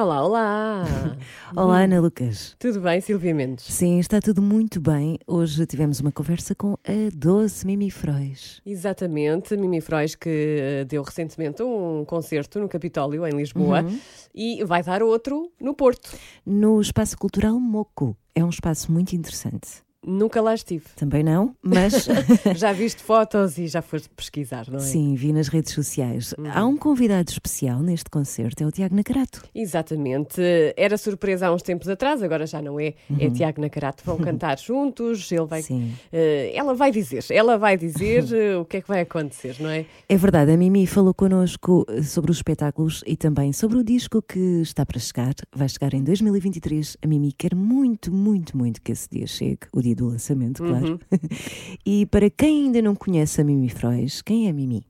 Olá, olá! Olá, Ana Lucas. Tudo bem, Silvia Mendes? Sim, está tudo muito bem. Hoje tivemos uma conversa com a doce Mimi Frois. Exatamente, Mimi Frois que eh, deu recentemente um concerto no Capitólio, em Lisboa, e vai dar outro no Porto. No Espaço Cultural Moco. É um espaço muito interessante. Nunca lá estive. Também não, mas Já viste fotos e já foste pesquisar, não é? sim, vi nas redes sociais. Uhum. Há um convidado especial neste concerto, é o Tiago Nacarato. Exatamente. Era surpresa há uns tempos atrás, agora já não é. É Tiago Nacarato. Vão cantar juntos, ele vai. Sim. eh, ela vai dizer, ela vai dizer eh, o que é que vai acontecer, não é? É verdade, a Mimi falou connosco eh, sobre os espetáculos e também sobre o disco que está para chegar. Vai chegar em 2023. A Mimi quer muito, muito, muito que esse dia chegue, o dia do lançamento, claro. e para quem ainda não conhece a Mimi Frois, quem é a Mimi?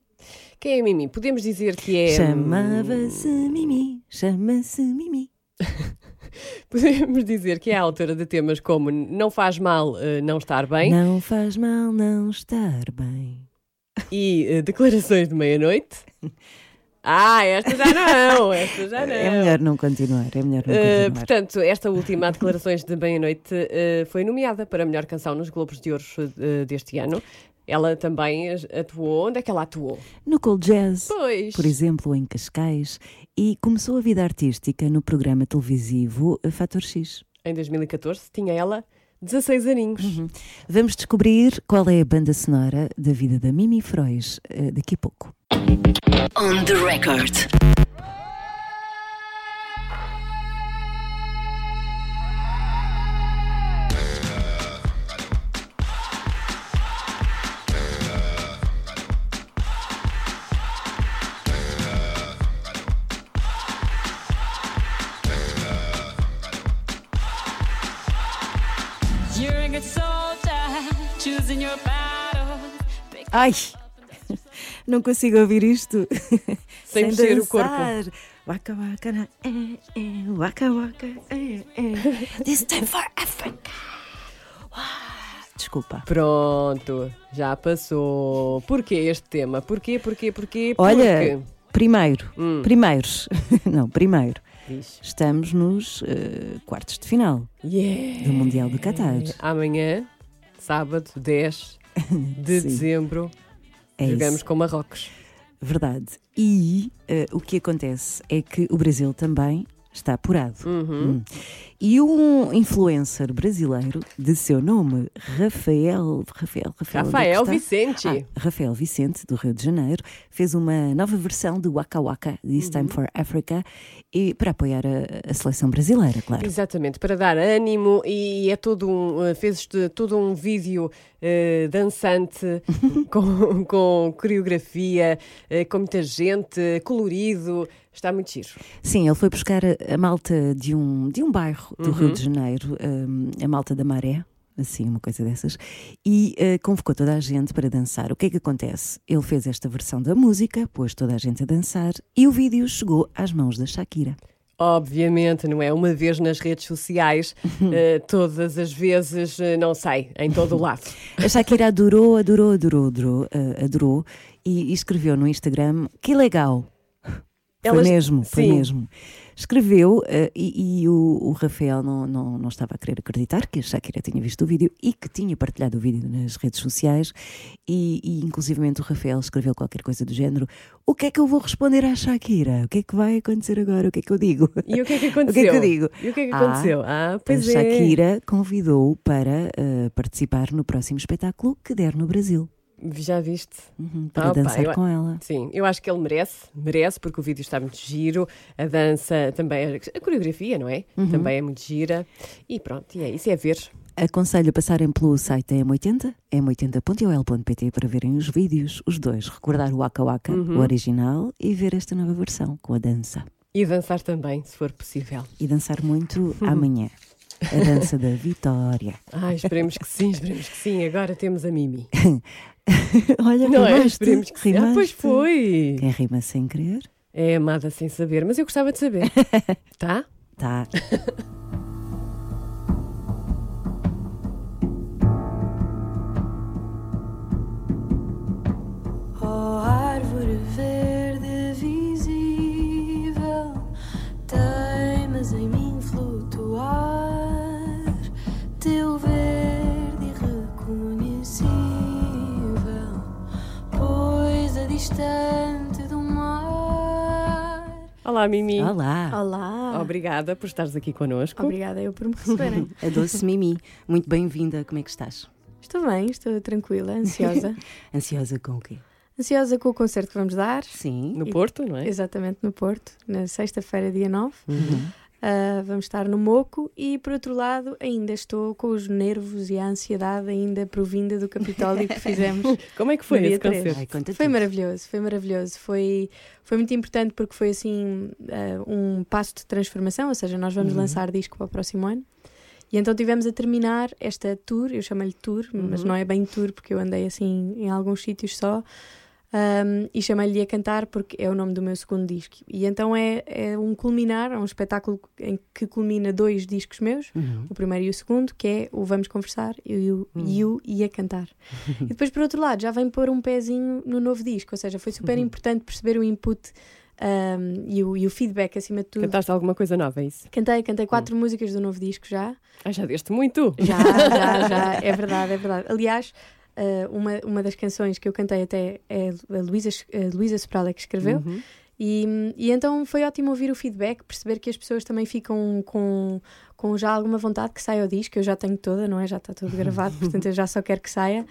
Quem é a Mimi? Podemos dizer que é. Chamava-se Mimi, chama-se Mimi. Podemos dizer que é a autora de temas como Não Faz Mal eh, Não Estar Bem Não faz mal não estar bem. e eh, Declarações de Meia-Noite. Ah, esta já não, esta já não. É melhor não continuar, é melhor não Eh, continuar. portanto, esta última Declarações de Meia-Noite eh, foi nomeada para a melhor canção nos Globos de Ouro eh, deste ano. Ela também atuou. Onde é que ela atuou? No Cold Jazz, Pois. por exemplo, em Cascais, e começou a vida artística no programa televisivo Fator X. Em 2014 tinha ela 16 aninhos. Vamos descobrir qual é a banda sonora da vida da Mimi Frois eh, daqui a pouco. On the record. Ai! Não consigo ouvir isto Sem mexer o corpo. Waka waka na, eh, eh, waka waka eh, eh. This time for Africa. Uau. Desculpa. Pronto, já passou. Porquê este tema? Porquê, porquê, porquê? Olha, Porque... primeiro, Hum. primeiros, não, primeiro, estamos nos eh, quartos de final Yeah. do Mundial do Qatar. Amanhã, sábado, 10 de dezembro, É jogamos isso. com Marrocos. Verdade. E eh, o que acontece é que o Brasil também está apurado. Uhum. Hum. E um influencer brasileiro de seu nome, Rafael. Rafael, Rafael, é Rafael? Vicente. Ah, Rafael Vicente, do Rio de Janeiro, fez uma nova versão de Waka Waka, This Uhum. Time for Africa, e para apoiar a, a seleção brasileira, claro. Exatamente, para dar ânimo e é todo um, eh, fez todo um vídeo eh, dançante com, com coreografia, eh, com muita gente, colorido, está muito giro. Sim, ele foi buscar a, a malta de um, de um bairro do Uhum. Rio de Janeiro, hum, a malta da Maré, assim, uma coisa dessas, e eh, convocou toda a gente para dançar. O que é que acontece? Ele fez esta versão da música, pôs toda a gente a dançar, e o vídeo chegou às mãos da Shakira. Obviamente, não é? Uma vez nas redes sociais, eh, todas as vezes, eh, não sei, em todo o lado. A Shakira adorou, adorou, adorou, adorou, eh, adorou e, e escreveu no Instagram: Que legal! Foi Elas- mesmo, foi sim. mesmo. Escreveu eh, e, e o, o Rafael não, não, não estava a querer acreditar que a Shakira tinha visto o vídeo e que tinha partilhado o vídeo nas redes sociais e, e inclusivamente o Rafael escreveu qualquer coisa do género o que é que eu vou responder à Shakira? O que é que vai acontecer agora? O que é que eu digo? E o que é que O aconteceu? que é que eu digo? E o que é que Ah, aconteceu? Ah, pois a é. Shakira convidou-o para eh, participar no próximo espetáculo que der no Brasil. Já viste? Uhum, para Ah, pá, dançar eu- com ela. Sim, eu acho que ele merece, merece, porque o vídeo está muito giro, a dança também, a coreografia, não é? Uhum. Também é muito gira. E pronto, e é isso, é ver. Aconselho a passarem pelo site da M80, m80.ol.pt para verem os vídeos, os dois, recordar o Waka Waka, Uhum. o original, e ver esta nova versão com a dança. E dançar também, se for possível. E dançar muito amanhã. A dança da vitória. Ai, esperemos que sim, esperemos que sim. Agora temos a Mimi. Olha, Não é? rimaste, Esperemos que sim. Ah, pois rimaste. foi. Quem rima sem querer? É amada sem saber, mas eu gostava de saber. tá? Tá. Distante do mar. Olá, Mimi. Olá. Olá! Obrigada por estares aqui connosco. Obrigada eu por me receberem. A doce Mimi, muito bem-vinda. Como é que estás? estou bem, estou tranquila, ansiosa. Ansiosa com o quê? ansiosa com o concerto que vamos dar. Sim. No Porto, não é? Exatamente no Porto, na sexta-feira, dia 9. Uhum. Ah, vamos estar no Moco e, por outro lado, ainda estou com os nervos e a ansiedade ainda provinda do Capitólio que fizemos. Como é que foi esse três. concerto? Ai, Foi tudo. maravilhoso, foi maravilhoso. Foi, foi muito importante porque foi assim ah, um passo de transformação, ou seja, nós vamos Uhum. lançar disco para o próximo ano. E então tivemos a terminar esta tour, eu chamo-lhe tour, mas Uhum. não é bem tour porque eu andei assim em alguns sítios só. Um, e chamei-lhe a cantar porque é o nome do meu segundo disco. E então é, é um culminar, é um espetáculo em que culmina dois discos meus, Uhum. o primeiro e o segundo, que é o Vamos Conversar e o, o E a Cantar. e depois, por outro lado, já vem pôr um pezinho no novo disco, ou seja, foi super importante perceber o input um, e, o, e o feedback acima de tudo. Cantaste alguma coisa nova, é isso? Cantei, cantei quatro músicas do novo disco já. Ah, já deste muito. Já, já, já, é verdade, é verdade. Aliás, eh, uma, uma das canções que eu cantei até é a Luísa a Luísa Soprala que escreveu. Uhum. E, e então foi ótimo ouvir o feedback, perceber que as pessoas também ficam com, com já alguma vontade que saia o disco. Eu já tenho toda, não é? Já está tudo gravado, portanto eu já só quero que saia.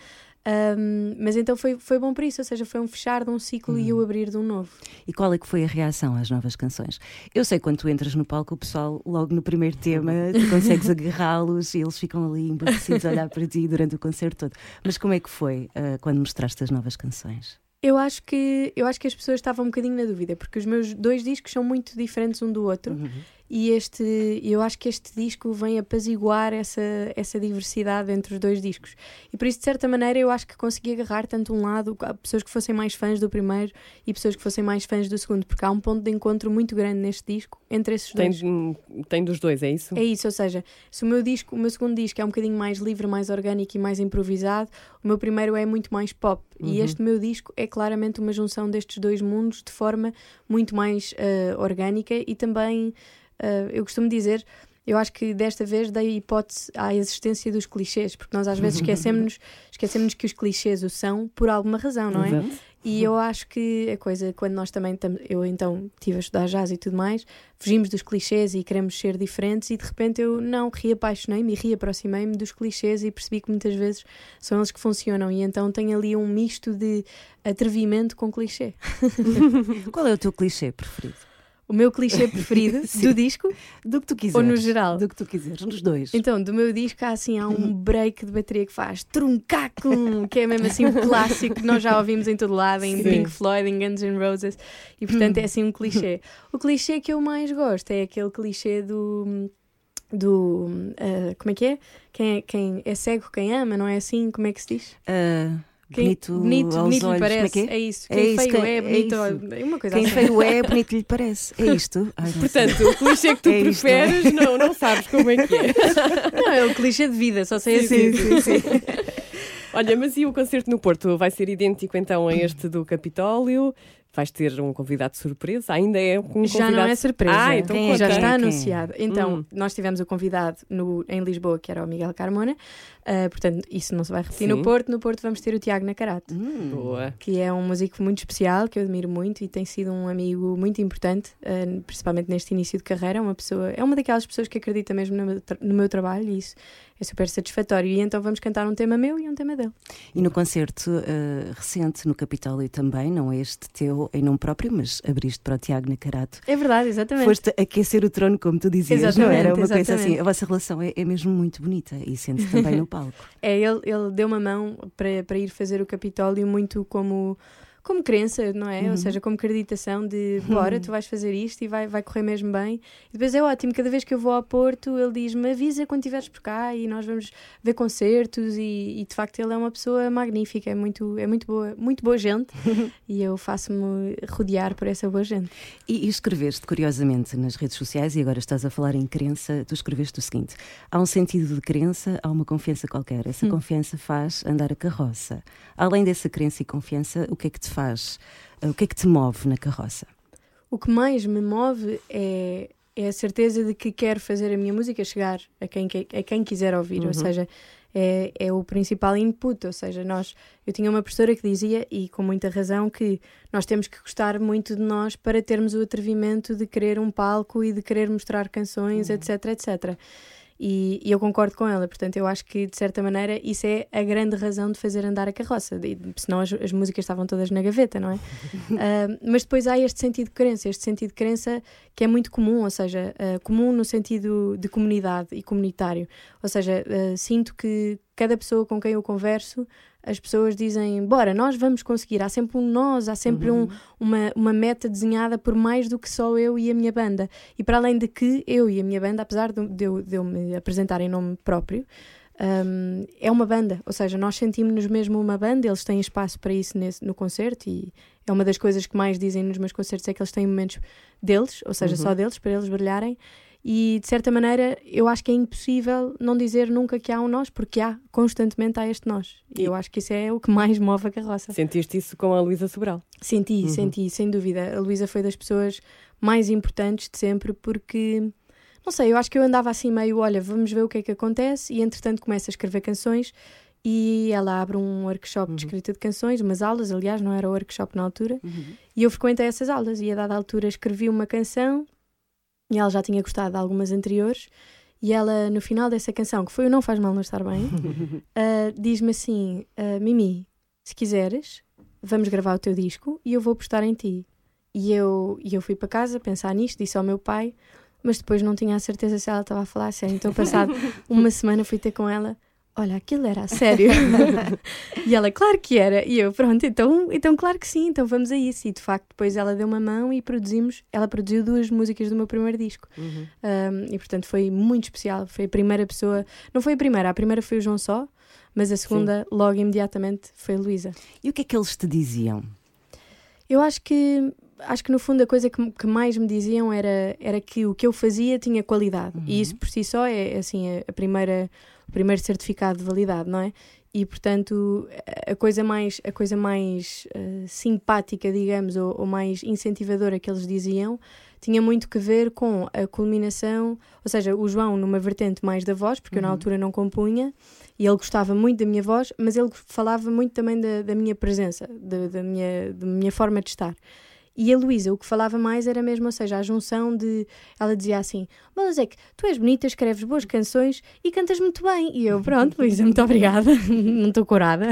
Ahm, mas então foi, foi bom por isso, ou seja, foi um fechar de um ciclo e o abrir de um novo. E qual é que foi a reação às novas canções? Eu sei que quando tu entras no palco, o pessoal, logo no primeiro tema, tu consegues agarrá-los e eles ficam ali embevecidos a olhar para ti durante o concerto todo. Mas como é que foi ah, quando mostraste as novas canções? Eu acho que eu acho que as pessoas estavam um bocadinho na dúvida, porque os meus dois discos são muito diferentes um do outro. E este, eu acho que este disco vem apaziguar essa, essa diversidade entre os dois discos. E por isso, de certa maneira, eu acho que consegui agarrar tanto um lado, pessoas que fossem mais fãs do primeiro e pessoas que fossem mais fãs do segundo, porque há um ponto de encontro muito grande neste disco entre esses Tem, dois. tem dos dois, é isso? É isso, ou seja, se o meu disco, o meu segundo disco é um bocadinho mais livre, mais orgânico e mais improvisado, o meu primeiro é muito mais pop. E este meu disco é claramente uma junção destes dois mundos de forma muito mais eh, orgânica e também, eh, eu costumo dizer, eu acho que desta vez dei hipótese à existência dos clichês, porque nós às vezes esquecemos esquecemos que os clichês o são por alguma razão, não é? Exato. E eu acho que a coisa, quando nós também estamos, eu então estive a estudar jazz e tudo mais, fugimos dos clichês e queremos ser diferentes, e de repente eu não reapaixonei-me e reaproximei-me dos clichês e percebi que muitas vezes são eles que funcionam, e então tenho ali um misto de atrevimento com clichê. Qual é o teu clichê preferido? O meu clichê preferido do disco, Do que tu quiseres. Ou no geral? Do que tu quiseres, nos dois. então do meu disco há assim, há um break de bateria que faz truncacum, que é mesmo assim um clássico que nós já ouvimos em todo lado, em Sim. Pink Floyd, em Guns N' Roses, e portanto é assim um clichê. O clichê que eu mais gosto é aquele clichê do. do ah, como é que é? Quem, é? quem é cego, quem ama, não é assim? Como é que se diz? Ah, Quem, bonito, bonito, aos bonito lhe olhos. parece. É que é? isso. É Quem isso, feio quem- é, é bonito. é uma coisa Quem assim. feio é, bonito lhe parece. É isto? Ai. Portanto, o clichê que tu É isto, não é? preferes, não, sabes como é que é. Não, é o clichê de vida, só sei assim. Olha, mas e o concerto no Porto? Vai ser idêntico então a este do Capitólio? Vais ter um convidado de surpresa? Ainda é um convidado... Já não é surpresa. Ah, então Quem já está Quem? anunciado. Então, Hum. nós tivemos o convidado no, em Lisboa, que era o Miguel Carmona. Ah, portanto, isso não se vai repetir Sim. no Porto. No Porto vamos ter o Tiago Nacarato, Hum. Boa. que é um músico muito especial, que eu admiro muito e tem sido um amigo muito importante, ah, principalmente neste início de carreira. Uma pessoa, é uma daquelas pessoas que acredita mesmo no meu, tra- no meu trabalho e isso é super satisfatório. E então vamos cantar um tema meu e um tema dele. E no concerto ah, recente no Capitólio também, não é este teu em nome próprio, mas abriste para o Tiago Nacarato. É verdade, exatamente. Foste aquecer o trono, como tu dizias, não Exatamente, era? Uma coisa exatamente. assim. A vossa relação é, é mesmo muito bonita e sente-se também no palco. É, ele, ele deu uma mão para, para ir fazer o Capitólio muito como, como crença, não é? Uhum. Ou seja, como acreditação de bora, tu vais fazer isto e vai, vai correr mesmo bem. E depois é ótimo, cada vez que eu vou ao Porto, ele diz-me avisa quando estiveres por cá e nós vamos ver concertos e, e, de facto ele é uma pessoa magnífica, é muito, é muito boa, muito boa gente e eu faço-me rodear por essa boa gente. E, e escreveste, curiosamente, nas redes sociais, e agora estás a falar em crença, tu escreveste o seguinte: há um sentido de crença, há uma confiança qualquer. Essa Hum. confiança faz andar a carroça. Além dessa crença e confiança, o que é que te faz? eh, O que é que te move na carroça? O que mais me move é, é a certeza de que quero fazer a minha música chegar a quem, que- a quem quiser ouvir, ou seja, é, é o principal input, ou seja, nós, eu tinha uma professora que dizia, e com muita razão, que nós temos que gostar muito de nós para termos o atrevimento de querer um palco e de querer mostrar canções, etc, etc. E, e eu concordo com ela, portanto, eu acho que de certa maneira isso é a grande razão de fazer andar a carroça, de, senão as, as músicas estavam todas na gaveta, não é? Ah, mas depois há este sentido de crença, este sentido de crença que é muito comum, ou seja, ah, comum no sentido de comunidade e comunitário. Ou seja, ah, sinto que cada pessoa com quem eu converso, as pessoas dizem, bora, nós vamos conseguir. Há sempre um nós, há sempre um, uma, uma meta desenhada por mais do que só eu e a minha banda. E para além de que eu e a minha banda, apesar de, de eu, de eu me apresentar em nome próprio, um, é uma banda, ou seja, nós sentimos-nos mesmo uma banda, eles têm espaço para isso nesse, no concerto e é uma das coisas que mais dizem nos meus concertos é que eles têm momentos deles, ou seja, só deles, para eles brilharem e de certa maneira eu acho que é impossível não dizer nunca que há um nós, porque há, constantemente há este nós e eu acho que isso é o que mais move a carroça. Sentiste isso com a Luísa Sobral? Senti, senti, sem dúvida. A Luísa foi das pessoas mais importantes de sempre porque, não sei, eu acho que eu andava assim meio, olha, vamos ver o que é que acontece e entretanto começo a escrever canções e ela abre um workshop de escrita de canções, umas aulas, aliás, não era workshop na altura, e eu frequentei essas aulas e a dada altura escrevi uma canção e ela já tinha gostado de algumas anteriores e ela, no final dessa canção, que foi o Não Faz Mal Não Estar Bem, ah, diz-me assim, ah, Mimi, se quiseres, vamos gravar o teu disco e eu vou postar em ti. E eu, e eu fui para casa pensar nisto, disse ao meu pai, mas depois não tinha a certeza se ela estava a falar sério. Então, passado uma semana, fui ter com ela. Olha, aquilo era a sério. e ela, claro que era. E eu, pronto, então, então claro que sim, então vamos a isso. E de facto, depois ela deu uma mão e produzimos. Ela produziu duas músicas do meu primeiro disco. Um, e portanto foi muito especial. Foi a primeira pessoa. Não foi a primeira, a primeira foi o João Só, mas a segunda, logo imediatamente, foi a Luísa. E o que é que eles te diziam? Eu acho que acho que no fundo a coisa que, que mais me diziam era, era que o que eu fazia tinha qualidade. E isso por si só é assim a, primeira o primeiro certificado de validade, não é? E portanto a coisa mais a coisa mais eh, simpática, digamos, ou, ou mais incentivadora que eles diziam tinha muito que ver com a culminação, ou seja, o João numa vertente mais da voz, porque eu na altura não compunha, e ele gostava muito da minha voz, mas ele falava muito também da, da minha presença, da, da minha, da minha forma de estar. E a Luísa, o que falava mais era mesmo, ou seja, a junção de. Ela dizia assim: Mas é que tu és bonita, escreves boas canções e cantas muito bem. E eu, pronto, Luísa, muito obrigada. Não estou corada.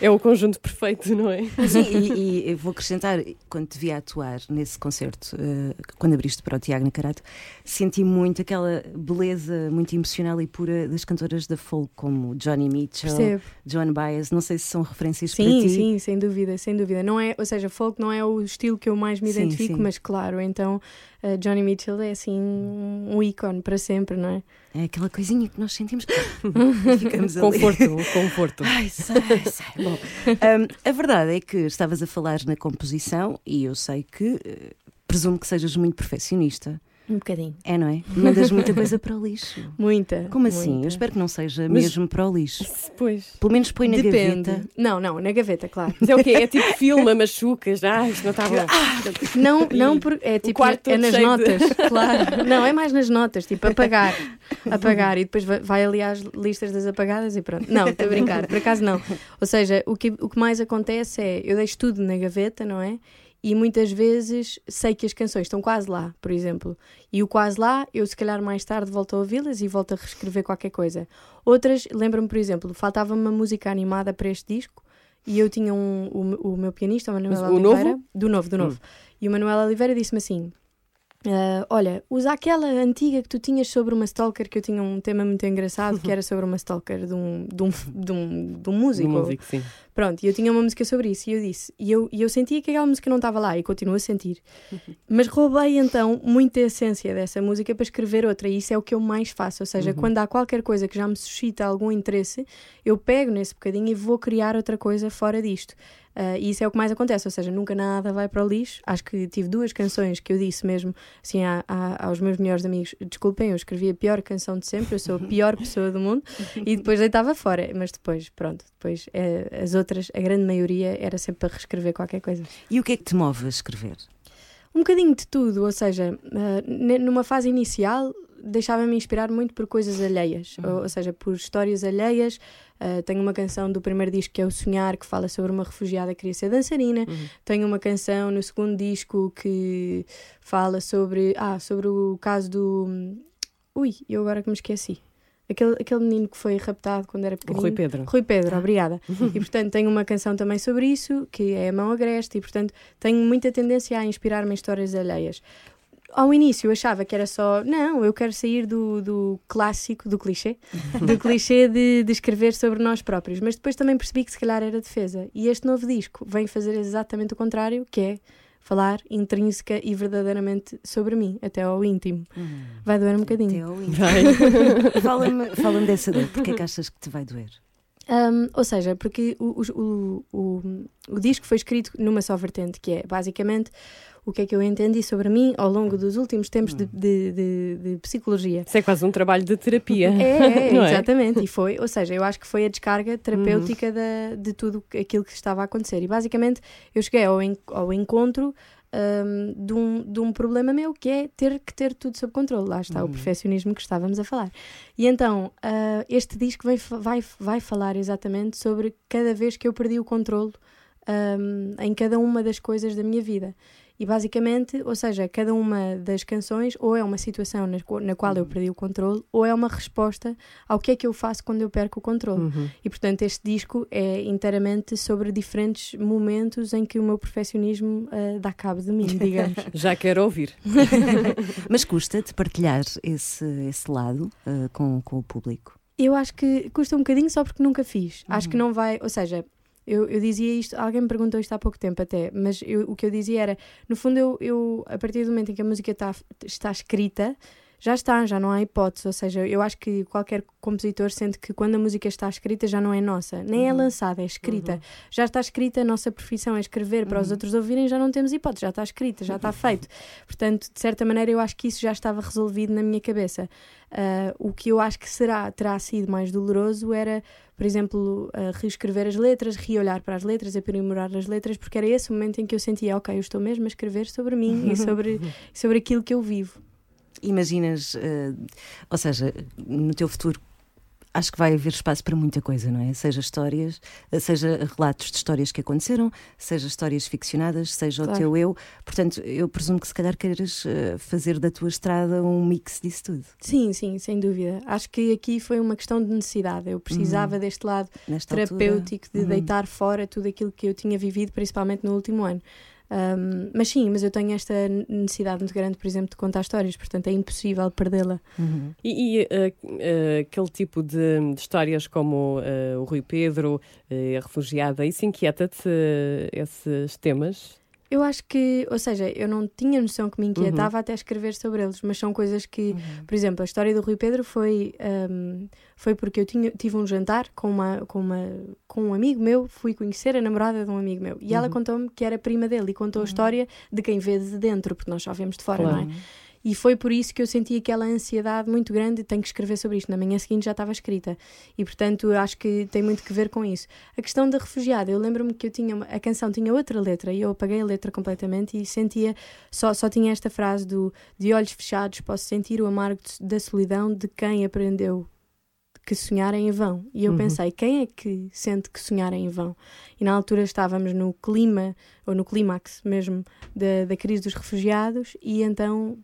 É o conjunto perfeito, não é? Sim, e, e eu vou acrescentar, quando te vi atuar nesse concerto, eh, quando abriste para o Tiago Nacarato, senti muito aquela beleza muito emocional e pura das cantoras da folk, como Johnny Mitchell, Percebo. Joan Baez. Não sei se são referências para Sim, ti. sim, sem dúvida, sem dúvida. Não é, ou seja, folk não é o estilo que eu mais me Sim, identifico, sim. mas claro, então uh, Johnny Mitchell é assim um um ícone para sempre, não é? É aquela coisinha que nós sentimos ficamos ali. Conforto, conforto. Ai, sai, sai. Bom, hum, a verdade é que estavas a falar na composição e eu sei que eh, presumo que sejas muito perfeccionista. Um bocadinho. É, não é? Mandas muita coisa para o lixo. Muita. Como assim? muita. Eu espero que não seja Mas- mesmo para o lixo. Pois. Pelo menos põe na Depende. gaveta. Não, não, na gaveta, claro. Mas é o quê? É tipo filma, machucas. Ah, isto não está bom. Não, não por, é tipo quarto é nas cheio de- notas, claro. Não, é mais nas notas, tipo apagar, apagar e depois vai, vai ali às listas das apagadas e pronto. Não, estou a brincar, por acaso não. Ou seja, o que, o que mais acontece é eu deixo tudo na gaveta, não é? E muitas vezes sei que as canções estão quase lá, por exemplo. E o quase lá, eu se calhar mais tarde volto a ouvi-las e volto a reescrever qualquer coisa. Outras, lembro-me, por exemplo, faltava uma música animada para este disco e eu tinha um, o, o meu pianista, o Manuel Mas Oliveira. novo? Do novo, do novo. E o Manuel Oliveira disse-me assim: "Ah, Olha, usa aquela antiga que tu tinhas sobre uma stalker, que eu tinha um tema muito engraçado que era sobre uma stalker de um, de um, de um, de um músico. Um músico, sim. Pronto, e eu tinha uma música sobre isso e eu disse, e eu, e eu sentia que aquela música não estava lá e continuo a sentir. Mas roubei então muita essência dessa música para escrever outra e isso é o que eu mais faço. Ou seja, quando há qualquer coisa que já me suscita algum interesse, eu pego nesse bocadinho e vou criar outra coisa fora disto. Ah, e isso é o que mais acontece, ou seja, nunca nada vai para o lixo. Acho que tive duas canções que eu disse mesmo assim a- a- aos meus melhores amigos: desculpem, eu escrevi a pior canção de sempre, eu sou a pior pessoa do mundo, e depois deitava fora. Mas depois, pronto, depois eh, as outras, a grande maioria, era sempre para reescrever qualquer coisa. E o que é que te move a escrever? Um bocadinho de tudo, ou seja, ah, numa fase inicial deixava-me inspirar muito por coisas alheias, ou, ou seja, por histórias alheias. Ah, tenho uma canção do primeiro disco que é O Sonhar, que fala sobre uma refugiada que queria ser dançarina. Tenho uma canção no segundo disco que fala sobre, ah, sobre o caso do. Ui, eu agora que me esqueci. Aquele, aquele menino que foi raptado quando era O pequenino. Rui Pedro. Rui Pedro, obrigada. e portanto tenho uma canção também sobre isso, que é a Mão Agreste, e portanto tenho muita tendência a inspirar-me em histórias alheias. Ao início eu achava que era só, não, eu quero sair do, do clássico, do clichê, do clichê de, de escrever sobre nós próprios, mas depois também percebi que se calhar era defesa. E este novo disco vem fazer exatamente o contrário, que é falar intrínseca e verdadeiramente sobre mim, até ao íntimo. Vai doer um bocadinho. Teu íntimo. Fala-me fala dessa dor, porque é que achas que te vai doer? Um, ou seja, porque o, o, o, o, o disco foi escrito numa só vertente, que é basicamente o que é que eu entendi sobre mim ao longo dos últimos tempos de, de, de- de psicologia. Isso é quase um trabalho de terapia. É, é, é? exatamente, e foi, ou seja, eu acho que foi a descarga terapêutica da, de tudo aquilo que estava a acontecer. E basicamente eu cheguei ao, en- ao encontro hum, de, um, de um problema meu que é ter que ter tudo sob controle. Lá está o perfeccionismo que estávamos a falar. E então ah, este disco vai, vai, vai falar exatamente sobre cada vez que eu perdi o controle hum, em cada uma das coisas da minha vida. E basicamente, ou seja, cada uma das canções ou é uma situação na, na qual eu perdi o controle ou é uma resposta ao que é que eu faço quando eu perco o controle. E portanto, este disco é inteiramente sobre diferentes momentos em que o meu perfeccionismo ah, dá cabo de mim, digamos. Já quero ouvir. Mas custa-te partilhar esse, esse lado ah, com, com o público? Eu acho que custa um bocadinho só porque nunca fiz. Acho que não vai, ou seja, eu, eu dizia isto, alguém me perguntou isto há pouco tempo até, mas eu- o que eu dizia era, no fundo, eu, eu a partir do momento em que a música está, está escrita, já está, já não há hipótese. Ou seja, eu acho que qualquer compositor sente que quando a música está escrita já não é nossa, nem é lançada, é escrita. Já está escrita, a nossa profissão é escrever para os outros ouvirem, já não temos hipótese, já está escrita, já está feito. Portanto, de certa maneira, eu acho que isso já estava resolvido na minha cabeça. Ah, o que eu acho que será, terá sido mais doloroso era, por exemplo, ah, reescrever as letras, reolhar para as letras, aprimorar as letras, porque era esse o momento em que eu sentia, ok, eu estou mesmo a escrever sobre mim e sobre, sobre aquilo que eu vivo. Imaginas, ah, ou seja, no teu futuro. Acho que vai haver espaço para muita coisa, não é? Seja histórias, ah, seja relatos de histórias que aconteceram, seja histórias ficcionadas, seja o Claro. teu eu. Portanto, eu presumo que se calhar queiras ah, fazer da tua estrada um mix disso tudo. Sim, sim, sem dúvida. Acho que aqui foi uma questão de necessidade. Eu precisava deste lado Nesta terapêutico de Uhum. deitar fora tudo aquilo que eu tinha vivido, principalmente no último ano. Um, mas sim, mas eu tenho esta necessidade muito grande, por exemplo, de contar histórias, portanto é impossível perdê-la. Uhum. E, e, eh, eh, aquele tipo de, de histórias como eh, o Rui Pedro, eh, a refugiada, isso inquieta-te, esses temas? Eu acho que, ou seja, eu não tinha noção que me Uhum. inquietava até escrever sobre eles, mas são coisas que, por exemplo, a história do Rui Pedro foi, um, foi porque eu tinha, tive um jantar com, uma, com, uma, com um amigo meu, fui conhecer a namorada de um amigo meu e ela Uhum. contou-me que era prima dele e contou a história de quem vê de dentro, porque nós só vemos de fora, Claro. não é? E foi por isso que eu senti aquela ansiedade muito grande, tenho que escrever sobre isto. Na manhã seguinte já estava escrita. E portanto eu acho que tem muito que ver com isso. A questão da refugiada, eu lembro-me que eu tinha uma- a canção tinha outra letra e eu apaguei a letra completamente e sentia, só, só tinha esta frase do de olhos fechados posso sentir o amargo da solidão de quem aprendeu que sonhar é em vão. E eu pensei, quem é que sente que sonhar é em vão? E na altura estávamos no clima, ou no clímax mesmo, da, da crise dos refugiados, e então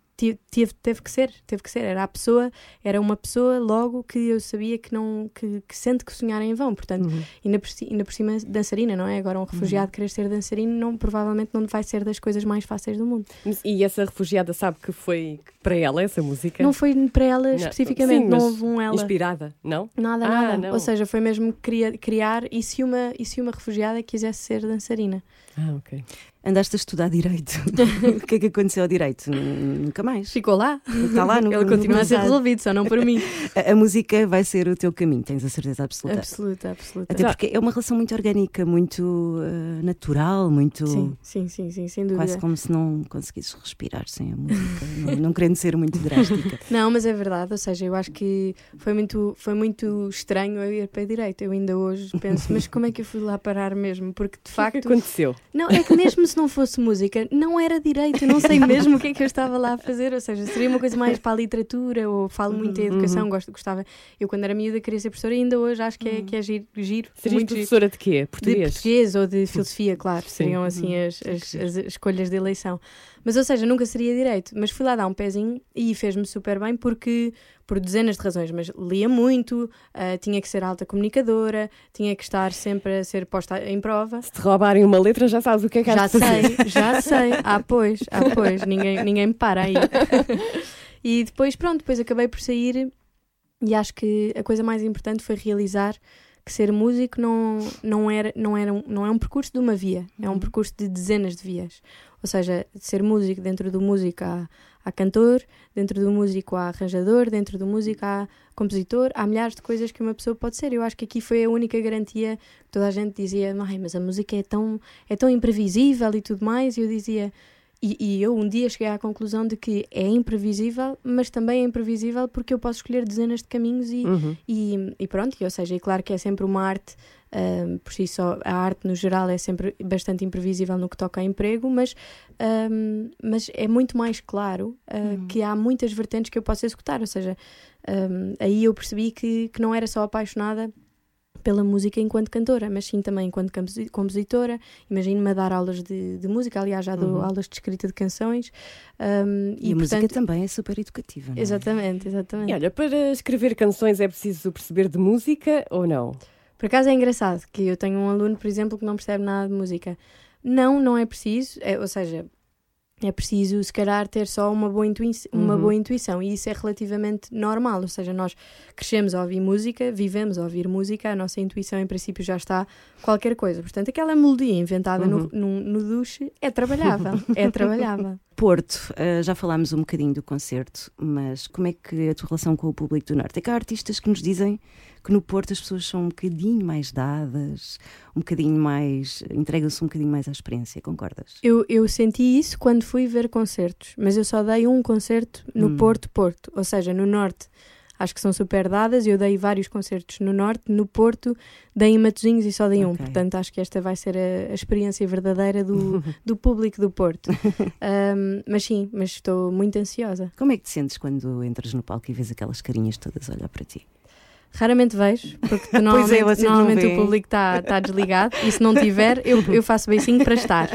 tive- teve que ser, teve que ser. Era a pessoa, era uma pessoa logo que eu sabia que não que, que sente que sonhar é em vão. Portanto, Uhum. ainda, por, ainda por cima dançarina, não é? Agora um refugiado querer ser dançarino não, provavelmente não vai ser das coisas mais fáceis do mundo. E essa refugiada sabe que foi para ela essa música? Não foi para ela Não, especificamente, sim, não houve um ela. Inspirada, não? Nada, Ah, nada. não. Ou seja, foi mesmo cria- criar e se, uma, e se uma refugiada quisesse ser dançarina? Ah, ok. Andaste a estudar direito. o que é que aconteceu ao direito? Nunca mais. Ficou lá. Está lá no Ele no continua a ser passado. resolvido, só não por mim. A, a música vai ser o teu caminho, tens a certeza absoluta. absoluta, absoluta. Até porque é uma relação muito orgânica, muito eh, natural, muito. Sim, sim, sim, sim, sem dúvida. Quase como se não conseguisses respirar sem a música, não, não querendo ser muito drástica. Não, mas é verdade, ou seja, eu acho que foi muito, foi muito estranho eu ir para a direita. Eu ainda hoje penso, mas como é que eu fui lá parar mesmo? Porque de O que facto. aconteceu? Não, é que mesmo se não fosse música, não era direito, eu não sei mesmo o que é que eu estava lá a fazer, ou seja, seria uma coisa mais para a literatura, ou falo muito em educação, gosto, gostava. Eu quando era miúda queria ser professora, ainda hoje acho que é, que é giro, giro Serias muito giro. professora de quê? De Português? português ou de filosofia, claro, Sim. seriam assim as, as, as escolhas de eleição. Mas, ou seja, nunca seria direito. Mas fui lá dar um pezinho e fez-me super bem porque, por dezenas de razões, mas lia muito, ah, tinha que ser alta comunicadora, tinha que estar sempre a ser posta em prova. Se te roubarem uma letra, já sabes o que é que Já has de fazer. sei, já sei. Ah, pois, ah, pois, ninguém, ninguém me para aí. E depois, pronto, depois acabei por sair e acho que a coisa mais importante foi realizar que ser músico não, não, era, não, era um, não é um percurso de uma via, é um percurso de dezenas de vias. Ou seja, ser músico, dentro do músico há, há cantor, dentro do músico há arranjador, dentro do músico há compositor, há milhares de coisas que uma pessoa pode ser. Eu acho que aqui foi a única garantia que toda a gente dizia, "Ai, mas a música é tão, é tão imprevisível e tudo mais, e eu dizia, e, e eu um dia cheguei à conclusão de que é imprevisível, mas também é imprevisível porque eu posso escolher dezenas de caminhos e, Uhum. e, e pronto, e, ou seja, é claro que é sempre uma arte, ahm, por si só, a arte no geral é sempre bastante imprevisível no que toca a emprego, mas, ahm, mas é muito mais claro ah, que há muitas vertentes que eu posso executar, ou seja, aí eu percebi que, que não era só apaixonada pela música enquanto cantora, mas sim também enquanto composi- compositora. Imagino-me a dar aulas de, de música, aliás, já dou Uhum. aulas de escrita de canções. ahm, E, e, a música portanto, também é super educativa. não é? Exatamente, exatamente. E olha, para escrever canções é preciso perceber de música ou não? Por acaso é engraçado que eu tenho um aluno, por exemplo, que não percebe nada de música. Não, não é preciso, é- ou seja, é preciso se calhar ter só uma boa, intui uma Uhum. boa intuição e isso é relativamente normal, ou seja, nós crescemos a ouvir música, vivemos a ouvir música, a nossa intuição em princípio já está qualquer coisa. Portanto, aquela melodia inventada Uhum. no, no, no duche é trabalhável, é trabalhável. Porto, eh, já falámos um bocadinho do concerto, mas como é que é a tua relação com o público do Norte? É que há artistas que nos dizem que no Porto as pessoas são um bocadinho mais dadas, um bocadinho mais. entregam-se um bocadinho mais à experiência, concordas? Eu, eu senti isso quando fui ver concertos, mas eu só dei um concerto no Hum. Porto, Porto. Ou seja, no Norte acho que são super dadas. Eu dei vários concertos no Norte, no Porto dei em Matosinhos e só dei um. Ok. Portanto, acho que esta vai ser a, a experiência verdadeira do, do público do Porto. Ahm, mas sim, mas estou muito ansiosa. Como é que te sentes quando entras no palco e vês aquelas carinhas todas a olhar para ti? Raramente vejo, porque Pois é, normalmente, normalmente o público está tá desligado e se não tiver, eu, eu faço beicinho para estar.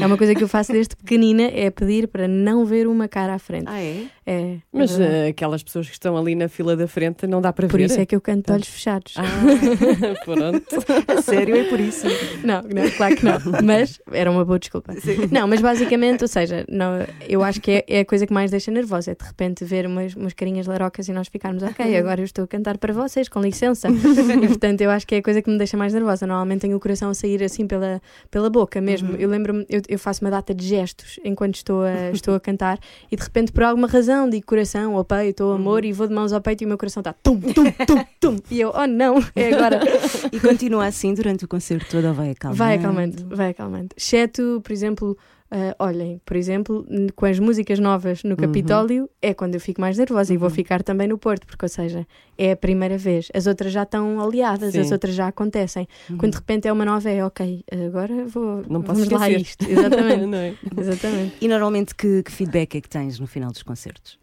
É uma coisa que eu faço desde pequenina, é pedir para não ver uma cara à frente. Ah, é? É, Mas é verdade. eh, aquelas pessoas que estão ali na fila da frente não dá para Por ver. isso é que eu canto de olhos fechados. Ah, pronto. Sério, é por isso. Não, não, claro que não. Mas era uma boa desculpa. Não, mas basicamente, ou seja, não, eu acho que é, é a coisa que mais deixa nervosa. É de repente ver umas, umas carinhas larocas e nós ficarmos, ok, agora eu estou a cantar para vocês, com licença. E portanto, eu acho que é a coisa que me deixa mais nervosa. Normalmente tenho o coração a sair assim pela, pela boca mesmo. Eu lembro-me, eu, eu faço uma data de gestos enquanto estou a, estou a cantar e de repente, por alguma razão, digo coração ou peito ou amor e vou de mãos ao peito e o meu coração está tum, tum, tum, tum. E eu, oh não, é agora. E continua assim durante o concerto todo ou vai acalmando? Vai acalmando, vai acalmando. Exceto, por exemplo, ah, olhem, por exemplo, com as músicas novas Uhum. no Capitólio, é quando eu fico mais nervosa e vou ficar também no Porto, porque, ou seja, é a primeira vez. As outras já estão aliadas, Sim. as outras já acontecem. Quando de repente é uma nova, é ok, agora vou. Não posso vamos lá isto. Exatamente. Não é? Exatamente. E normalmente que, que feedback é que tens no final dos concertos?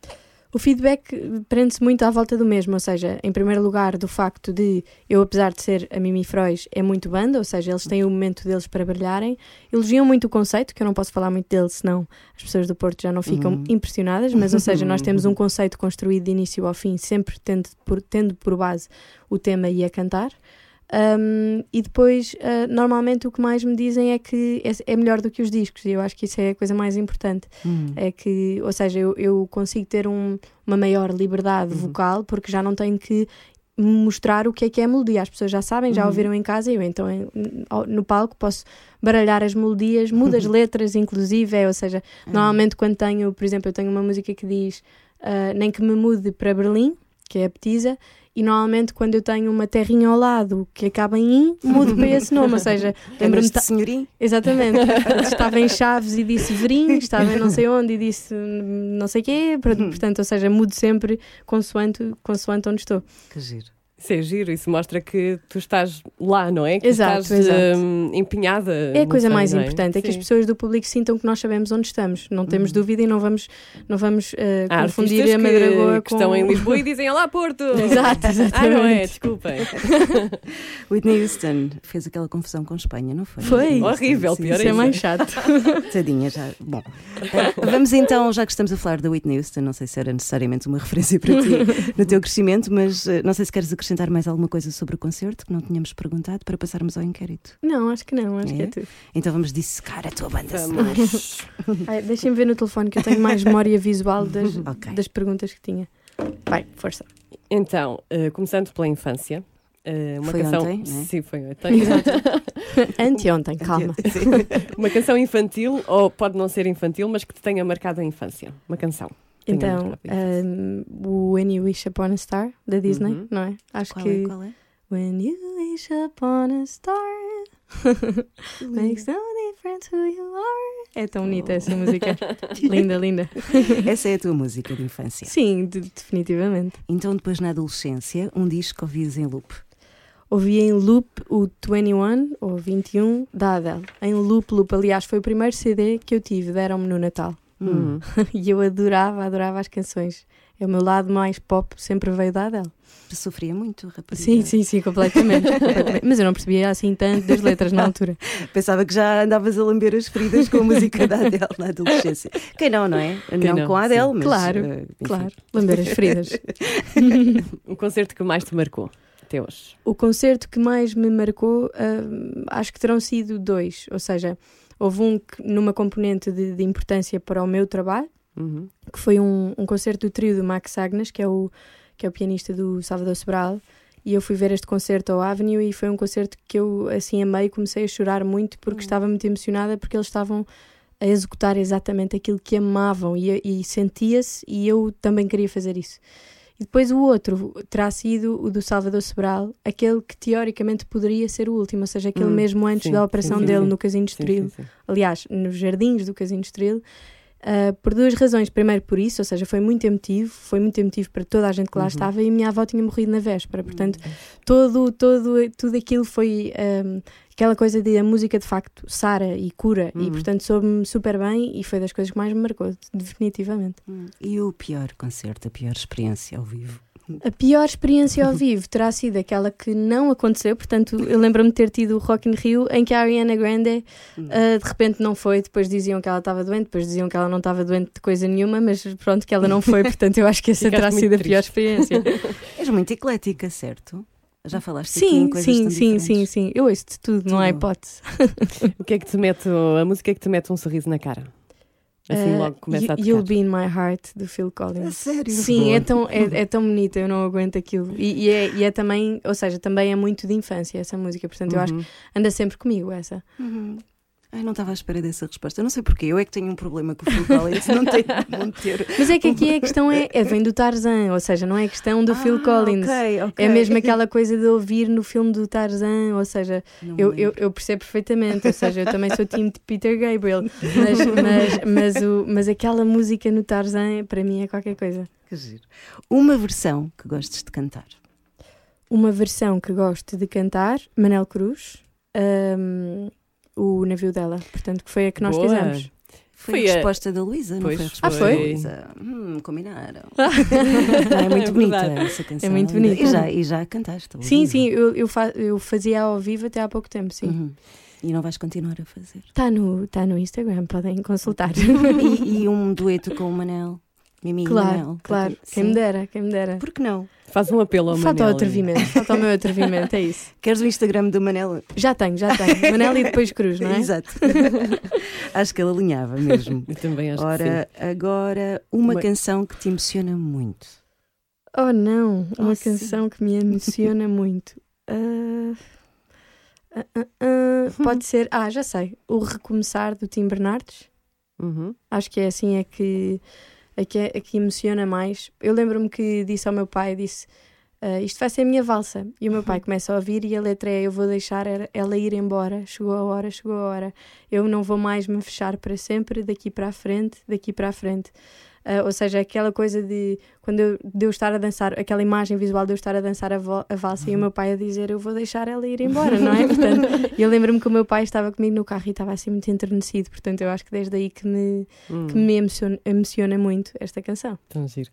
O feedback prende-se muito à volta do mesmo, ou seja, em primeiro lugar, do facto de eu, apesar de ser a Mimi Frois, é muito banda, ou seja, eles têm o momento deles para brilharem. Elogiam muito o conceito, que eu não posso falar muito dele, senão as pessoas do Porto já não ficam Uhum. impressionadas, mas, ou seja, nós temos um conceito construído de início ao fim, sempre tendo por, tendo por base o tema e a cantar. Um, e depois, uh, normalmente, o que mais me dizem é que é, é melhor do que os discos, e eu acho que isso é a coisa mais importante. Hum. É que, ou seja, eu, eu consigo ter um- uma maior liberdade vocal porque já não tenho que mostrar o que é que é a melodia. As pessoas já sabem, já ouviram em casa, e eu então no palco posso baralhar as melodias, mudo as letras, inclusive, é, ou seja, normalmente quando tenho, por exemplo, eu tenho uma música que diz ah, nem que me mude para Berlim, que é a Petisa, e normalmente quando eu tenho uma terrinha ao lado que acaba em in, mudo para esse nome, ou seja, lembro-me de senhorim? Exatamente. estava em Chaves e disse Verim, estava em não sei onde e disse não sei quê. Por- Portanto, ou seja, mudo sempre consoante, consoante onde estou. Que giro. Isso é giro, isso mostra que tu estás lá, não é? Que Exato, estás exato. hum, empenhada. É a coisa mais é? importante, é que as Sim. pessoas do público sintam que nós sabemos onde estamos. Não temos dúvida e não vamos, não vamos Há confundir a Madragoa que, com... que estão em Lisboa e dizem Olá Porto! Exato, Ah, não é? exatamente. Desculpem. Whitney Houston fez aquela confusão com Espanha, não foi? Foi. Sim, Horrível, sim, pior sim. Isso é mais chato. Tadinha já. Bom, eh, vamos então, já que estamos a falar da Whitney Houston, não sei se era necessariamente uma referência para ti no teu crescimento, mas eh, não sei se queres acrescentar mais alguma coisa sobre o concerto que não tínhamos perguntado para passarmos ao inquérito. Não, acho que não, acho que É? é tudo. Então vamos dissecar a tua banda sonora. Deixem-me ver no telefone que eu tenho mais memória visual das, Ok. das perguntas que tinha. Vai, força. Então, eh, começando pela infância. eh, uma Foi canção. ontem, não é? Sim, foi ontem. Anteontem, calma. uma canção infantil, ou pode não ser infantil, mas que te tenha marcado a infância. Uma canção. Então, um, o When You Wish Upon a Star, da Disney, Uhum. não é? Acho Qual que. é? Qual é? When you wish upon a star, makes no difference who you are. É tão bonita essa música. linda, linda. Essa é a tua música de infância. Sim, de- definitivamente. Então, depois na adolescência, um disco ouvias em loop. Ouvi em loop o 21 ou 21 da Adele. Em loop, loop. Aliás, foi o primeiro CD que eu tive, deram-me no Natal. Hum. E eu adorava, adorava as canções. É o meu lado mais pop, sempre veio da Adele. Sofria muito, rapaz. Sim, sim, sim, completamente, completamente. Mas eu não percebia assim tanto das letras na altura. Pensava que já andavas a lamber as feridas com a música da Adele na adolescência. Quem não, não é? não, não, com a sim. Adele, mas. Claro, eh, enfim. Claro, lamber as feridas. Um concerto que mais te marcou até hoje. O concerto que mais me marcou, hum, acho que terão sido dois. Ou seja, houve um que, numa componente de, de importância para o meu trabalho, Uhum. que foi um, um concerto do trio do Max Agnes, que é o, que é o pianista do Salvador Sobral. E eu fui ver este concerto ao Avenue e foi um concerto que eu, assim, amei. Comecei a chorar muito porque estava muito emocionada porque eles estavam a executar exatamente aquilo que amavam e, e sentia-se e eu também queria fazer isso. E depois o outro terá sido o do Salvador Sobral, aquele que teoricamente poderia ser o último, ou seja, aquele Hum, mesmo antes sim, da operação sim, dele sim. no Casino Sim, Estoril aliás, nos jardins do Casino Estoril, ah, por duas razões. Primeiro, por isso, ou seja, foi muito emotivo, foi muito emotivo para toda a gente que lá Uhum. estava e a minha avó tinha morrido na véspera, portanto, todo, todo, tudo aquilo foi ahm, aquela coisa de a música de facto sara e cura, e Uhum. portanto soube-me super bem e foi das coisas que mais me marcou, definitivamente. Hum. E o pior concerto, a pior experiência ao vivo? A pior experiência ao vivo terá sido aquela que não aconteceu, portanto, eu lembro-me de ter tido o Rock in Rio em que a Ariana Grande ah, de repente não foi, depois diziam que ela estava doente, depois diziam que ela não estava doente de coisa nenhuma, mas pronto, que ela não foi, portanto, eu acho que essa terá sido a pior experiência. És muito eclética, certo? Já falaste aqui em sim, coisas sim, tão sim, sim, diferentes. sim. Eu ouço de tudo, não há hipótese. O que é que te mete, a música é que te mete um sorriso na cara? Assim Ah, logo começa You- a tocar. You'll Be in My Heart, do Phil Collins. sério? Sim, é tão, é, é tão bonita, eu não aguento aquilo. E, e é, e é também, ou seja, também é muito de infância essa música, portanto, eu acho que Uhum. anda sempre comigo essa. Uhum. Ai, não estava à espera dessa resposta. Eu não sei porquê. Eu é que tenho um problema com o Phil Collins. não tenho ter. Mas é que aqui a questão é, é vem do Tarzan, ou seja, não é questão do Phil Ah, Collins. ok, ok. É mesmo aquela coisa de ouvir no filme do Tarzan, ou seja, eu, eu, eu percebo perfeitamente, ou seja, eu também sou time de Peter Gabriel, mas, mas, mas, o, mas aquela música no Tarzan para mim é qualquer coisa. Que giro. Uma versão que gostes de cantar. Uma versão que gosto de cantar, Manel Cruz, hum, o navio dela, portanto, que foi a que nós Boa. fizemos. Foi, Foi a a- resposta da Luísa, não foi a resposta foi. da Luísa? Hum, combinaram. Não, é muito É bonita verdade. essa canção. É muito bonita. E já, e já cantaste. Sim, vivo. sim, eu, eu, fa- eu fazia ao vivo até há pouco tempo, sim. Uhum. E não vais continuar a fazer. Está no, tá no Instagram, podem consultar. e, e um dueto com o Manel. Mimi e claro, Manel. claro. Sim. Quem me dera, quem me dera. Por que não? Faz um apelo ao Falta o Manel. atrevimento, falta o meu atrevimento, é isso. Queres o Instagram do Manel? Já tenho, já tenho. Manela e depois Cruz, não é? Exato. Acho que ele alinhava mesmo. Eu também acho Ora, agora, uma, Uma- canção que te emociona muito. Oh não, uma Oh, sim. canção que me emociona muito. Ah, ah, ah, ah, pode ser, ah, já sei, o Recomeçar do Tim Bernardes. que sim. Uhum. Acho que é assim é que, é que, é, que emociona mais. Eu lembro-me que disse ao meu pai, disse, "Ah, isto vai ser a minha valsa. E o meu pai começa a ouvir e a letra é, eu vou deixar ela- ir embora. Chegou a hora, chegou a hora. Eu não vou mais me fechar para sempre, daqui para a frente, daqui para a frente. Ah, ou seja, aquela coisa de quando eu, de eu estar a dançar, aquela imagem visual de eu estar a dançar a, vo- a valsa e o meu pai a dizer eu vou deixar ela ir embora, não é? Portanto, eu lembro-me que o meu pai estava comigo no carro e estava assim muito enternecido, portanto, eu acho que desde aí que me, Hum, que me emociona, emociona muito esta canção. tão giro.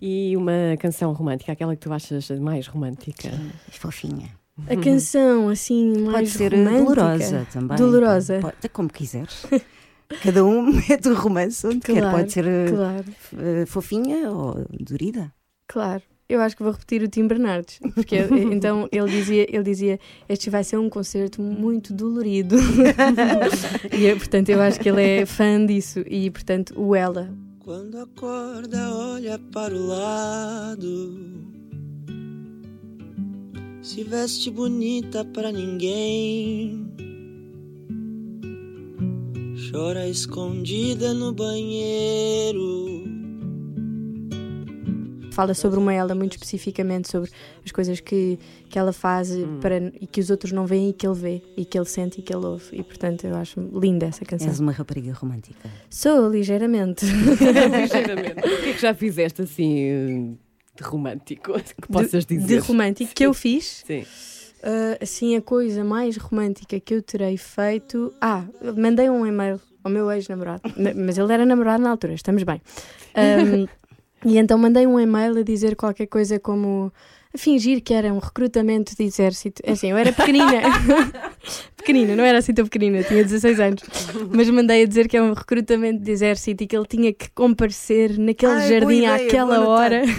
E uma canção romântica, aquela que tu achas mais romântica? Fofinha. A canção, assim, mais Pode ser romântica. dolorosa também. Dolorosa. Pode, como quiseres. Cada um mete o romance onde quer. Claro, Pode ser eh, Claro, eh, fofinha ou dorida. claro. Eu acho que vou repetir o Tim Bernardes, porque eh, então ele dizia, ele dizia, este vai ser um concerto muito dolorido. e eu, portanto, eu acho que ele é fã disso e, portanto, o ela. Quando acorda, olha para o lado. Se veste bonita pra ninguém. Chora escondida no banheiro. Fala sobre uma ela muito especificamente sobre as coisas que, que ela faz para, e que os outros não veem e que ele vê, e que ele sente e que ele ouve. E portanto eu acho linda essa canção. És uma rapariga romântica. Sou ligeiramente. Ligeiramente. O que é que já fizeste assim de romântico? Que possas de, dizer? de romântico que eu fiz. Sim. Ah, assim, a coisa mais romântica que eu terei feito. Ah, mandei um e-mail ao meu ex-namorado, Na- mas ele era namorado na altura, estamos bem. Ahm, e então mandei um e-mail a dizer qualquer coisa como. A fingir que era um recrutamento de exército. É Assim, eu era pequenina. pequenina, não era assim tão pequenina, tinha 16 anos. Mas mandei a dizer que é um recrutamento de exército e que ele tinha que comparecer naquele Ai, jardim ideia, àquela hora.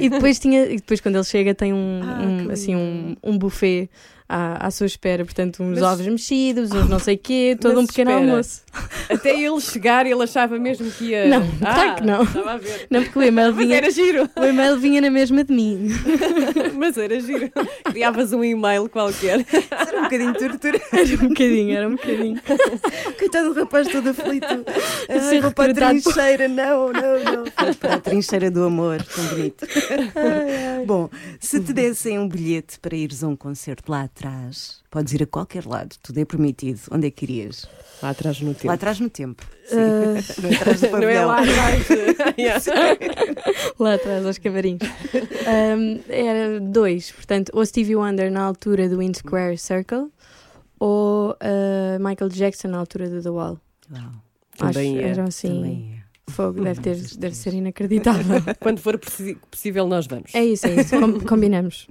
E depois tinha, e depois quando ele chega tem um, Ah, um, assim um, um buffet à, à sua espera, portanto uns Mas- ovos mexidos, uns não sei quê, todo Mas um pequeno espera. almoço. Até ele chegar, ele achava mesmo que ia. Não, ah, claro que não. Estava a ver. Não, porque o e-mail Mas vinha, era giro. o e-mail vinha na mesma de mim. Mas era giro. Criavas um e-mail qualquer. Era um bocadinho de tortura. Era um bocadinho, era um bocadinho. Coitado do rapaz todo aflito. Ai, vou para a trincheira. Não, não, não. Foi para a trincheira do amor. Tão bonito. Bom, se te dessem um bilhete para ires a um concerto lá atrás, podes ir a qualquer lado, tudo é permitido. Onde é que irias? Lá atrás no tempo. Lá atrás no tempo. Sim. Ah, Não é atrás do Não é lá atrás. Yeah. lá atrás, aos cavarinhos. Ahm, era dois, portanto, ou Stevie Wonder na altura do In Square Circle, ou ah, Michael Jackson na altura do The Wall. Uau, Também Acho, é. eram assim, também é. Fogo, deve, ter, deve ser inacreditável. Quando for possível, nós vamos. É isso, é isso, com- combinamos.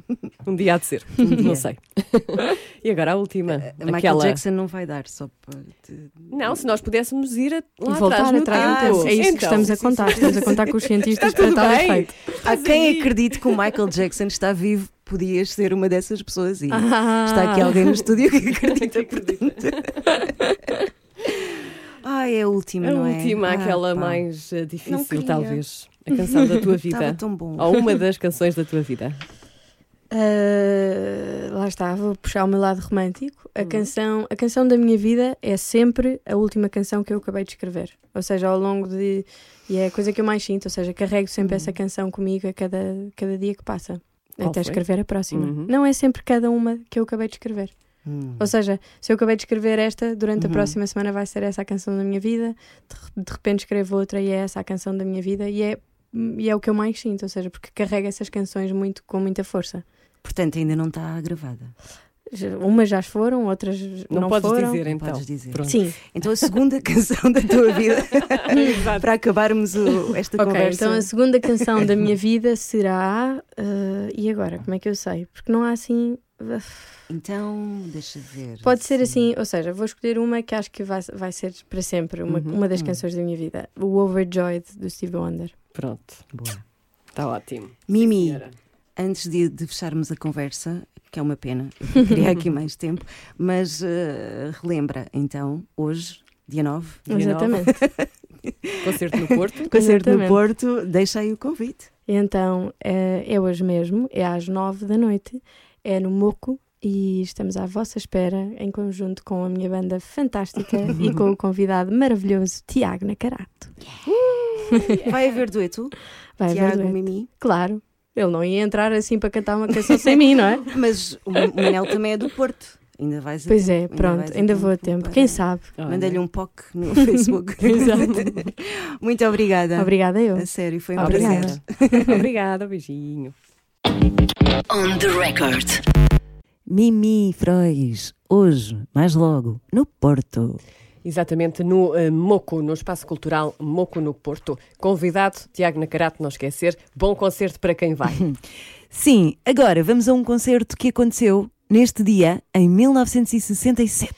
Um dia há de ser. Não sei. E agora a última. A Michael aquela... Jackson não vai dar só para. te- Não, se nós pudéssemos ir a... lá voltar atrás no atrás. tempo. É isso que Então, estamos a contar. Estamos a contar com os cientistas para bem. efeito. Há quem acredite que o Michael Jackson está vivo, podias ser uma dessas pessoas. E Ah. está aqui alguém no estúdio que acredita. Acredita. Ai, é a última, A não é? última, Ah, aquela pá. mais eh, difícil, talvez. A canção da tua Estava vida. tão bom. Ou uma das canções da tua vida. Ah, lá está, vou puxar o meu lado romântico. A, Uhum. canção, a canção da minha vida é sempre a última canção que eu acabei de escrever. Ou seja, ao longo de. E é a coisa que eu mais sinto, ou seja, carrego sempre essa canção comigo a cada, cada dia que passa. Qual até foi? escrever a próxima. Uhum. Não é sempre cada uma que eu acabei de escrever. Hum. Ou seja, se eu acabei de escrever esta, durante Uhum. a próxima semana vai ser essa a canção da minha vida, de, de repente escrevo outra e é essa a canção da minha vida, e é, e é o que eu mais sinto, ou seja, porque carrego essas canções muito, com muita força. Portanto, ainda não está gravada. Já- Umas já foram, outras Não, não, podes foram. dizer então. podes dizer. Pronto. Sim. Então a segunda canção da tua vida, para acabarmos o- esta Ok, conversa. então a segunda canção da minha vida será. eh, e agora? Como é que eu sei? Porque não há assim. Então, deixa ver. Pode ser assim, ou seja, vou escolher uma que acho que vai, vai ser para sempre uma, Uhum, uma das uhum. canções da minha vida. O Overjoyed do Steve Wonder. Pronto, Boa. está ótimo. Mimi, Senhora. antes de, de fecharmos a conversa, que é uma pena, eu queria aqui mais tempo, mas eh, relembra então, hoje, dia 9, Dia Exatamente. Concerto no Porto. concerto no Exatamente. Porto, deixa aí o convite. Então, é, é hoje mesmo, é às nove da noite, é no Moco e estamos à vossa espera em conjunto com a minha banda fantástica e com o convidado maravilhoso Tiago Nacarato. Vai haver dueto, Vai haver Tiago, dueto. Mimi, Claro, ele não ia entrar assim para cantar uma canção sem mim, não é? mas o Ma- o Manel também é do Porto. Ainda vais a Pois tempo, é, ainda pronto, ainda vou a tempo para- Quem sabe? Olha, Manda-lhe um POC no Facebook. Muito obrigada. Obrigada eu. A sério, foi um Obrigada. prazer. Obrigada, beijinho. On the record. Mimi Frois, hoje, mais logo, no Porto. Exatamente, no eh, Moco, no Espaço Cultural Moco no Porto. Convidado, Tiago Nacarato, não esquecer. Bom concerto para quem vai. Sim, agora vamos a um concerto que aconteceu neste dia, em 1967.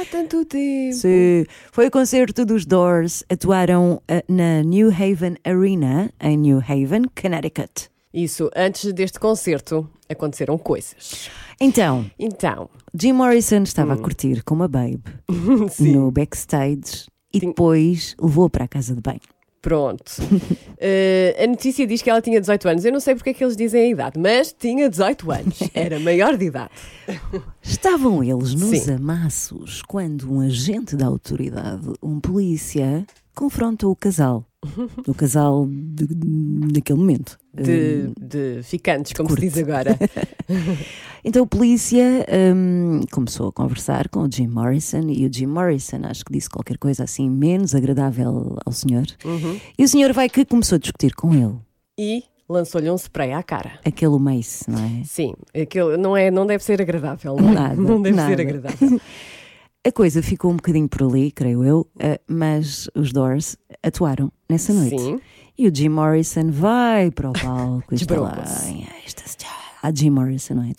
Há tanto tempo. Sim, foi o concerto dos Doors, atuaram ah, na New Haven Arena, em New Haven, Connecticut. Isso, antes deste concerto, aconteceram coisas. Então, Então, Jim Morrison estava a curtir com uma babe no backstage e depois levou para a casa de banho. Pronto. Eh, a notícia diz que ela tinha 18 anos. Eu não sei porque é que eles dizem a idade, mas tinha 18 anos. Era maior de idade. Estavam eles nos Sim. amassos quando um agente da autoridade, um polícia, confronta o casal. O casal de- daquele momento. De, Hum, de ficantes, como curto. se diz agora. Então o polícia hum, começou a conversar com o Jim Morrison e o Jim Morrison acho que disse qualquer coisa assim menos agradável ao senhor. Uhum. E o senhor vai que começou a discutir com ele. E lançou-lhe um spray à cara. Aquele Mace, não é? Sim, aquilo não, é, não deve ser agradável. Não, é? Nada, não deve nada. ser agradável. A coisa ficou um bocadinho por ali, creio eu, eh, mas os Doors atuaram nessa noite. Sim. E o Jim Morrison vai para o palco e está lá. Desbronca-se. "Ai, Estas a Jim Morrison, não é?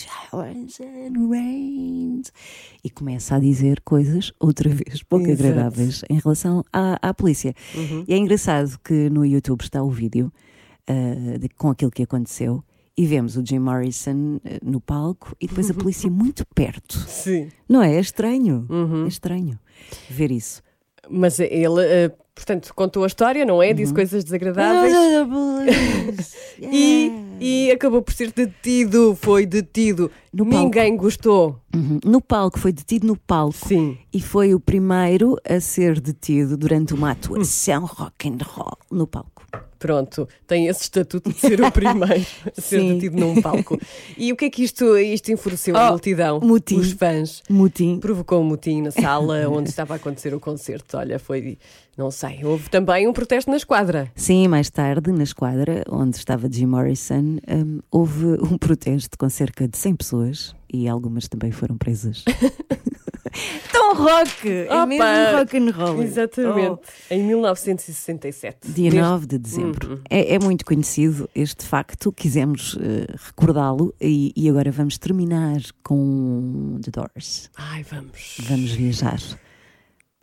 E começa a dizer coisas, outra vez, pouco Exato. agradáveis em relação à, à polícia. Uhum. E é engraçado que no YouTube está o vídeo ah, de- com aquilo que aconteceu. E vemos o Jim Morrison eh, no palco e depois a polícia muito perto. Sim. Não é? É estranho. Uhum. É estranho ver isso. Mas ele, eh, portanto, contou a história, não é? Uhum. Disse coisas desagradáveis. E, e acabou por ser detido, foi detido. No palco. Ninguém gostou. Uhum. No palco, foi detido no palco. Sim. E foi o primeiro a ser detido durante uma atuação rock and roll no palco. Pronto, tem esse estatuto de ser o primeiro a ser Sim. detido num palco. E o que é que isto, isto enfureceu a Oh, multidão? motim. Os fãs. Mutim. Provocou um motim na sala onde estava a acontecer o concerto. Olha, foi. Não sei. Houve também um protesto na esquadra. Sim, mais tarde, na esquadra onde estava Jim Morrison, hum, houve um protesto com cerca de 100 pessoas e algumas também foram presas. Tão rock! É Opa! mesmo rock and roll. Exatamente. Em 1967. Oh, dia Neste- 9 de dezembro. Uhum. É, é muito conhecido este facto, quisemos eh, recordá-lo e, e agora vamos terminar com The Doors. Ai, vamos. Vamos viajar.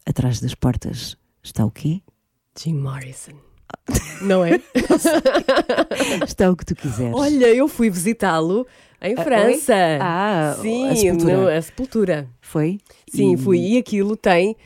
Atrás das portas está o quê? Jim Morrison. Não é? Está o que tu quiseres. Olha, eu fui visitá-lo em Ah, França. Ah, Sim, a sepultura. no- a sepultura. Foi? Sim, E- fui. E aquilo tem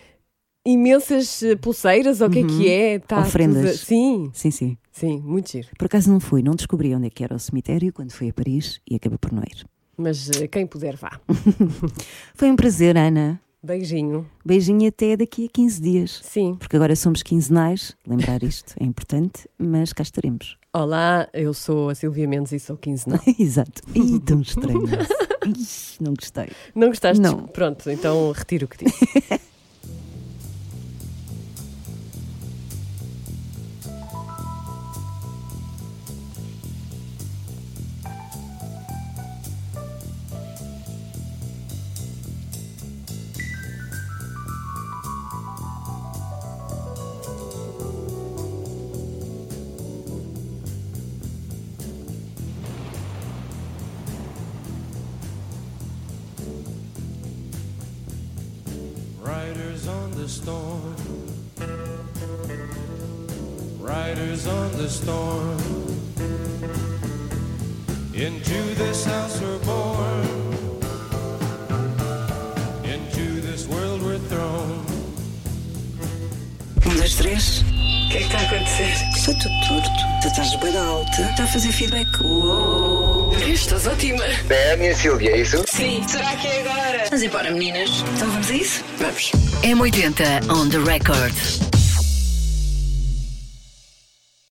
imensas eh, pulseiras, ou o que é que é? Tá Uhum. Ofrendas. tudo- Sim, Sim, sim. sim, muito giro. Por acaso não fui, não descobri onde é que era o cemitério quando fui a Paris e acabei por não ir. Mas eh, quem puder vá. Foi um prazer, Ana. Beijinho. Beijinho até daqui a 15 dias. Sim. Porque agora somos quinzenais, lembrar isto é importante, mas cá estaremos. Olá, eu sou a Silvia Mendes e sou quinzenal. Exato. Ih, tão estranho. Não gostei. Não gostaste? Não. Pronto, então retiro o que disse. M80 on the record.